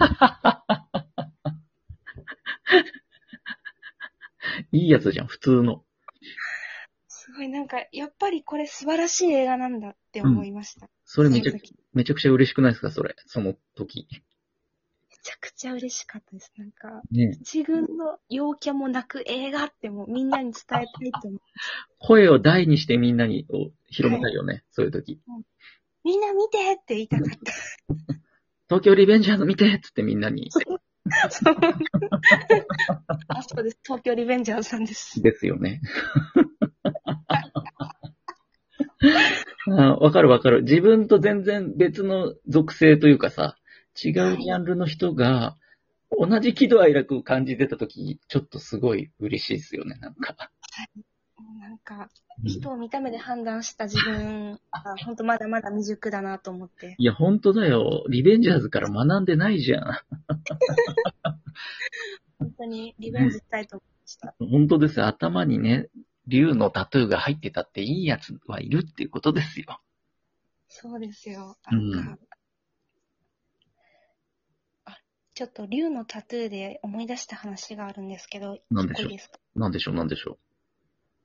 いいやつじゃん、普通の。すごいなんか、やっぱりこれ素晴らしい映画なんだって思いました。それめちゃその時めちゃくちゃ嬉しくないですか、それ？その時。めちゃくちゃ嬉しかったです。なんか、ね一軍の陽キャも泣く映画ってもうみんなに伝えたいと思う。声を大にしてみんなにを広めたいよね、そういう時。みんな見てって言いたかった。東京リベンジャーズ見てっつってみんなに。そうあ、そうです。東京リベンジャーズさんです。ですよね。あわかるわかる。自分と全然別の属性というかさ、違うジャンルの人が、同じ喜怒哀楽を感じてたとき、ちょっとすごい嬉しいですよね、なんか。なんか、うん人を見た目で判断した自分が、本当まだまだ未熟だなと思って。いや、本当だよ。リベンジャーズから学んでないじゃん。本当にリベンジしたいと思いました。本当ですよ。頭にね、竜のタトゥーが入ってたっていいやつはいるっていうことですよ。そうですよ。うんなんか、あ、ちょっと竜のタトゥーで思い出した話があるんですけど、なんでしょうですか？なんでしょう、なんでしょ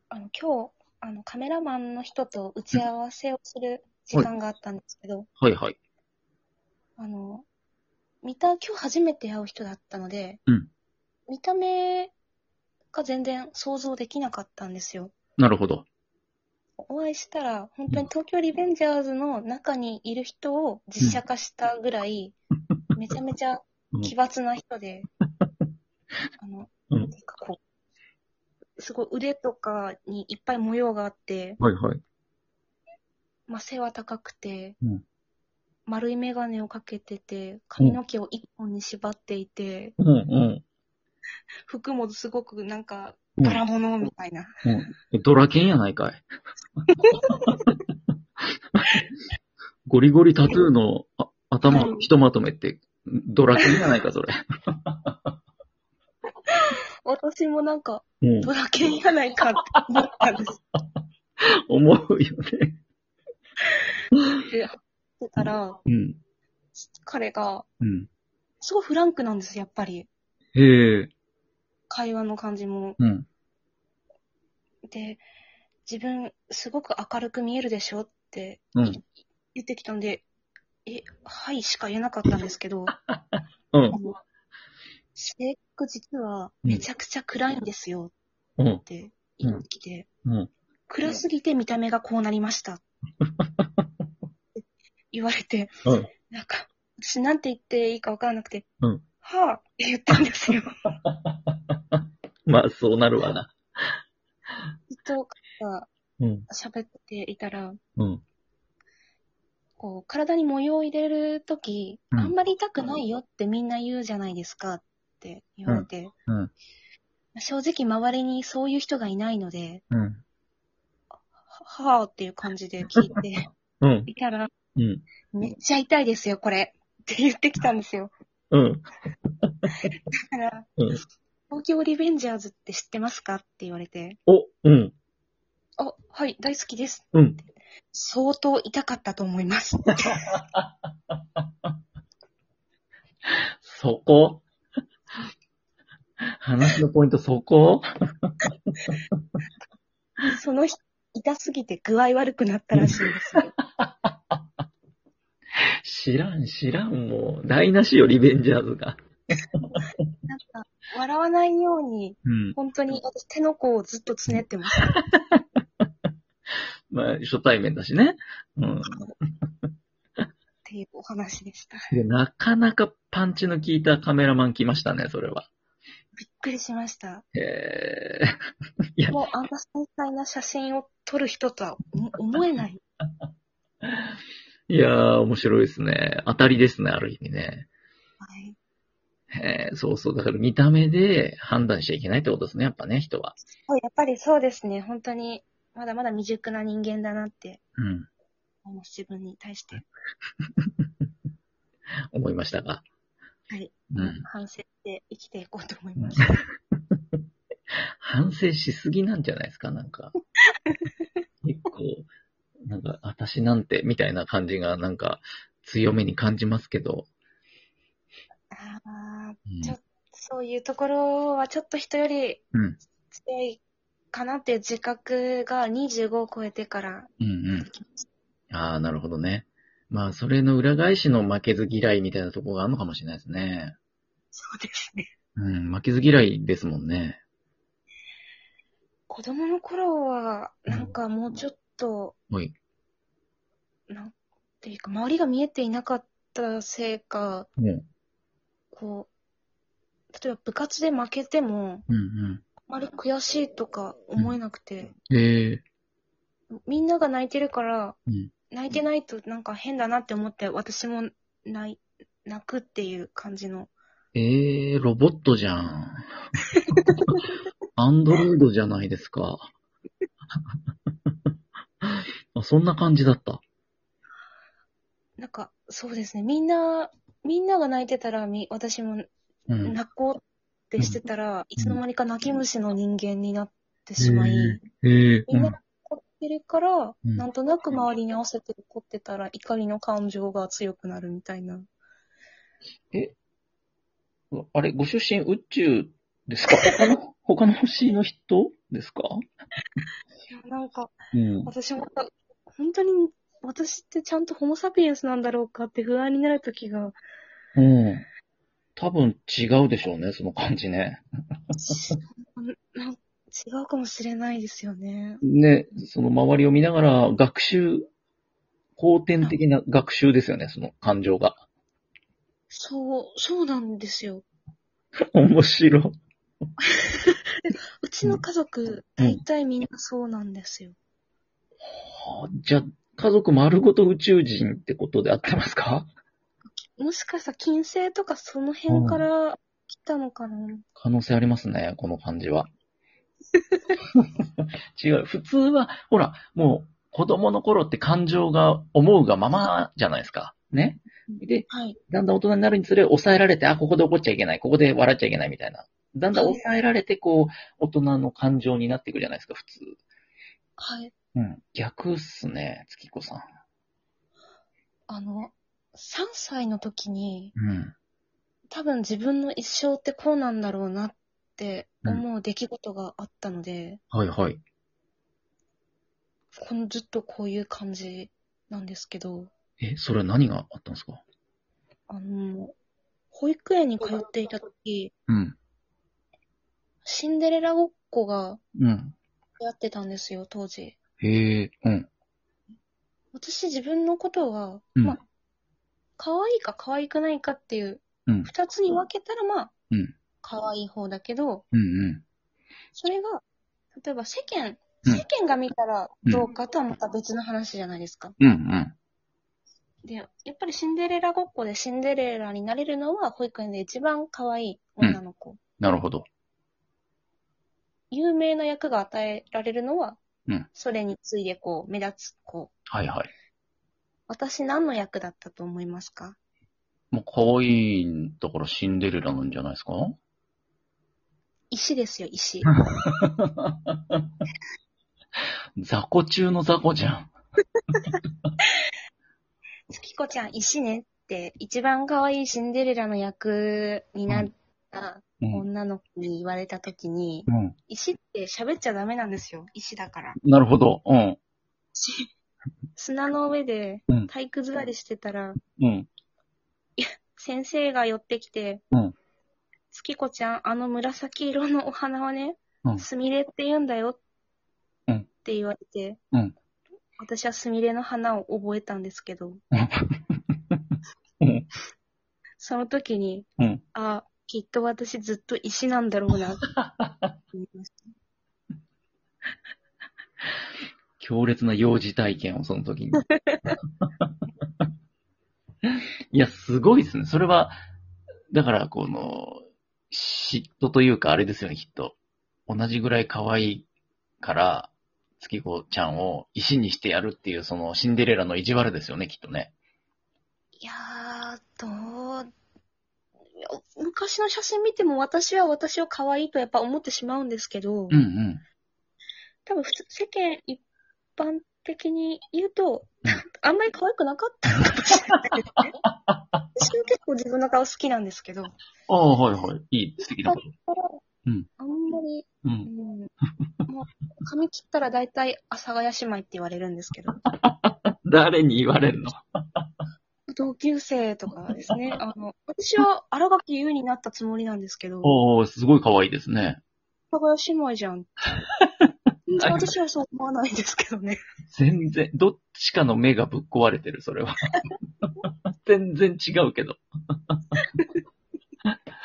あの、今日、あの、カメラマンの人と打ち合わせをする時間があったんですけど、う。はいはい。あの、見た、今日初めて会う人だったので、うん見た目が全然想像できなかったんですよ。なるほど。お会いしたら、本当に東京リベンジャーズの中にいる人を実写化したぐらい、めちゃめちゃうん奇抜な人で、あの、うんう、すごい腕とかにいっぱい模様があって、はいはい。まあ、背は高くて、うん丸い眼鏡をかけてて、髪の毛を一本に縛っていて、うんうん。服もすごくなんか、うん柄物みたいな。うん。ドラケンやないかい。ゴリゴリタトゥーのあ頭はいひとまとめって、ドラケンやないか、それ。私もなんか、うん。ドラケンやないかって思ったんです。思うよね。で、てたら、うん。彼が、うん。すごいフランクなんです、やっぱり。へえ。会話の感じも。うん。で、自分、すごく明るく見えるでしょってうん。言ってきたんで、え、はいしか言えなかったんですけど、うんあ。の制服実はめちゃくちゃ暗いんですようんっ。て言ってきて、うん。暗すぎて見た目がこうなりました。って言われて、うん。なんか、私なんて言っていいかわからなくて、うんはぁって言ったんですよ。まあ、そうなるわな。ずっとがうん。喋っていたら、うん。こう、体に模様を入れるとき、うんあんまり痛くないよってみんな言うじゃないですかって言われて、うん。正直周りにそういう人がいないので、うん。ははぁっていう感じで聞いてうん。いたら、うん。めっちゃ痛いですよ、これ。って言ってきたんですよ。うん。だから、うん。東京リベンジャーズって知ってますかって言われて、お、うん。あ、はい、大好きです。うん。相当痛かったと思います。そこ話のポイントそこ？その日、痛すぎて具合悪くなったらしいんですよ。知らん、知らん、もう。台無しよ、リベンジャーズが。なんか、笑わないように、うん。本当に私手の甲をずっとつねってました。まあ、初対面だしね。うん。っていうお話でした。でなかなかパンチの効いたカメラマン来ましたね、それは。くりしました。へえ。いや、もうあんな繊細な写真を撮る人とは思思えない。いやー、面白いですね。当たりですね、ある意味ね。はい。へえ、そうそう。だから見た目で判断しちゃいけないってことですね、やっぱね、人は。やっぱりそうですね。本当に、まだまだ未熟な人間だなってうん。自分に対して。思いましたが。はい。うん。反省して生きていこうと思います。反省しすぎなんじゃないですか、なんか。結構、なんか、私なんて、みたいな感じが、なんか、強めに感じますけど。あそういうところはちょっと人よりうん。強いかなっていう自覚が25を超えてからうんうん。ああ、なるほどね。まあ、それの裏返しの負けず嫌いみたいなところがあるのかもしれないですね。そうですね。うん、負けず嫌いですもんね。子供の頃は、なんかもうちょっと、おい。なんていうか、周りが見えていなかったせいか、うん。こう、例えば部活で負けても、うんあまり悔しいとか思えなくて、うん。ええみんなが泣いてるから、うん。泣いてないとなんか変だなって思って、私も泣い泣くっていう感じの。ええロボットじゃん。アンドロイドじゃないですか。あそんな感じだった。なんか、そうですね。みんな、みんなが泣いてたら、み私もうん。泣こうってしてたら、いつの間にか泣き虫の人間になってしまい、ええみんなが怒ってるから、うんなんとなく周りに合わせて怒ってたら、怒りの感情が強くなるみたいな。あれ、ご出身宇宙ですか？他の、他の星の人ですか？いや、なんか、うん。私も、本当に、私ってちゃんとホモサピエンスなんだろうかって不安になるときが、うん。多分違うでしょうね、その感じね。違うかもしれないですよね。ね、その周りを見ながら学習、後天的な学習ですよね、その感情が。そう、そうなんですよ。面白い。うちの家族、大体みんなそうなんですよ。はあじゃあ、家族丸ごと宇宙人ってことで合ってますか？もしかしたら金星とかその辺から来たのかな、可能性ありますね、この感じは。違う。普通は、ほら、もう子供の頃って感情が思うがままじゃないですか。ね？で、はい。だんだん大人になるにつれ抑えられて、あ、ここで怒っちゃいけない、ここで笑っちゃいけないみたいな。だんだん抑えられて、こう、大人の感情になっていくじゃないですか、普通。はい。うん。逆っすね、月子さん。あの、3歳の時に、うん。多分自分の一生ってこうなんだろうなって思う出来事があったので、はいはい。このずっとこういう感じなんですけど、え、それは何があったんですか？あの、保育園に通っていた時、うん。シンデレラごっこがうん。やってたんですよ、当時。へえ、うん。私自分のことは、うんまあ、可愛いか可愛くないかっていう、うん。二つに分けたらまあ、うん可愛い方だけど、うんうん。それが、例えば世間、うん世間が見たらどうかとはまた別の話じゃないですか。うんうん。で、やっぱりシンデレラごっこでシンデレラになれるのは保育園で一番可愛い女の子。なるほど。有名な役が与えられるのは、うんそれに次いでこう、目立つ子。はいはい。私何の役だったと思いますか？もう可愛いんだからシンデレラなんじゃないですか？石ですよ、石。雑魚中の雑魚じゃん。月子ちゃん石ねって、一番可愛いシンデレラの役になったうん。女の子に言われた時に、うん。石って喋っちゃダメなんですよ。石だから。なるほど。うん。砂の上でうん体育座りしてたら、うん。先生が寄ってきて、うん月子ちゃん、あの紫色のお花はね、うんスミレって言うんだよ。うんって言われて、うん私はスミレの花を覚えたんですけど、うん。その時に、うん。あ、きっと私ずっと石なんだろうなって思いました。強烈な幼児体験をその時に。いや、すごいですね。それは、だから、この、嫉妬というか、あれですよね、きっと。同じぐらい可愛いから、月子ちゃんを石にしてやるっていう、そのシンデレラの意地悪ですよね、きっとね。いやー、どう、昔の写真見ても私は私を可愛いとやっぱ思ってしまうんですけど、うんうん。多分普通、世間一般的に言うとうん、あんまり可愛くなかったのかもしれないですね。私は結構自分の顔好きなんですけど、ああ、はいはい。いい、素敵なこと。うんあんまり、う。うんう髪切ったら大体阿佐ヶ谷姉妹って言われるんですけど、誰に言われるの？同級生とかですね、あの、私は荒垣優になったつもりなんですけど、おー、すごい可愛いですね。阿佐ヶ谷姉妹じゃん 私はそう思わないんですけどね。全然、どっちかの目がぶっ壊れてる、それは。全然違うけど。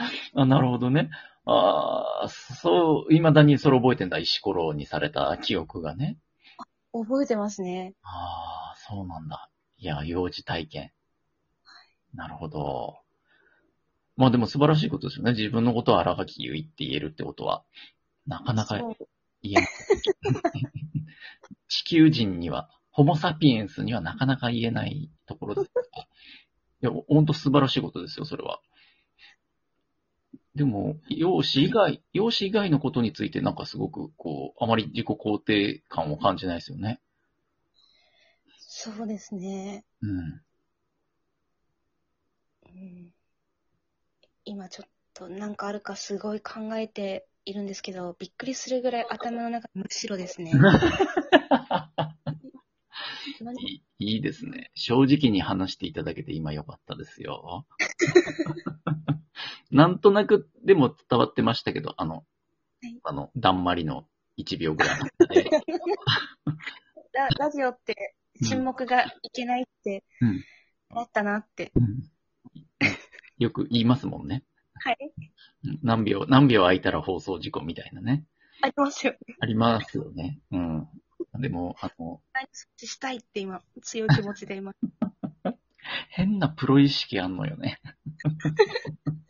あ、なるほどね。ああ、そう、未だにそれ覚えてんだ。石ころにされた記憶がね。覚えてますね。ああ、そうなんだ。いや、幼児体験。なるほど。まあでも素晴らしいことですよね。自分のことを荒垣結衣って言えるってことは、なかなか言えない。地球人には、ホモサピエンスにはなかなか言えないところです。いや、ほんと素晴らしいことですよ、それは。でも、容姿以外、容姿以外のことについてなんかすごく、こう、あまり自己肯定感を感じないですよね。そうですね。うん。うん今ちょっとなんかあるかすごい考えているんですけど、びっくりするぐらい頭の中真っ白ですね。何 いいいいですね。正直に話していただけて今良かったですよ。なんとなくでも伝わってましたけど、あの、はいあの、だんまりの1秒ぐらい ララジオって沈黙がいけないってうんなったなって。うんよく言いますもんね。はい。うん何秒、何秒空いたら放送事故みたいなね。ありますよね。ありますよね。うん。でも、あの、何そっちしたいって今、強い気持ちで今。変なプロ意識あんのよね。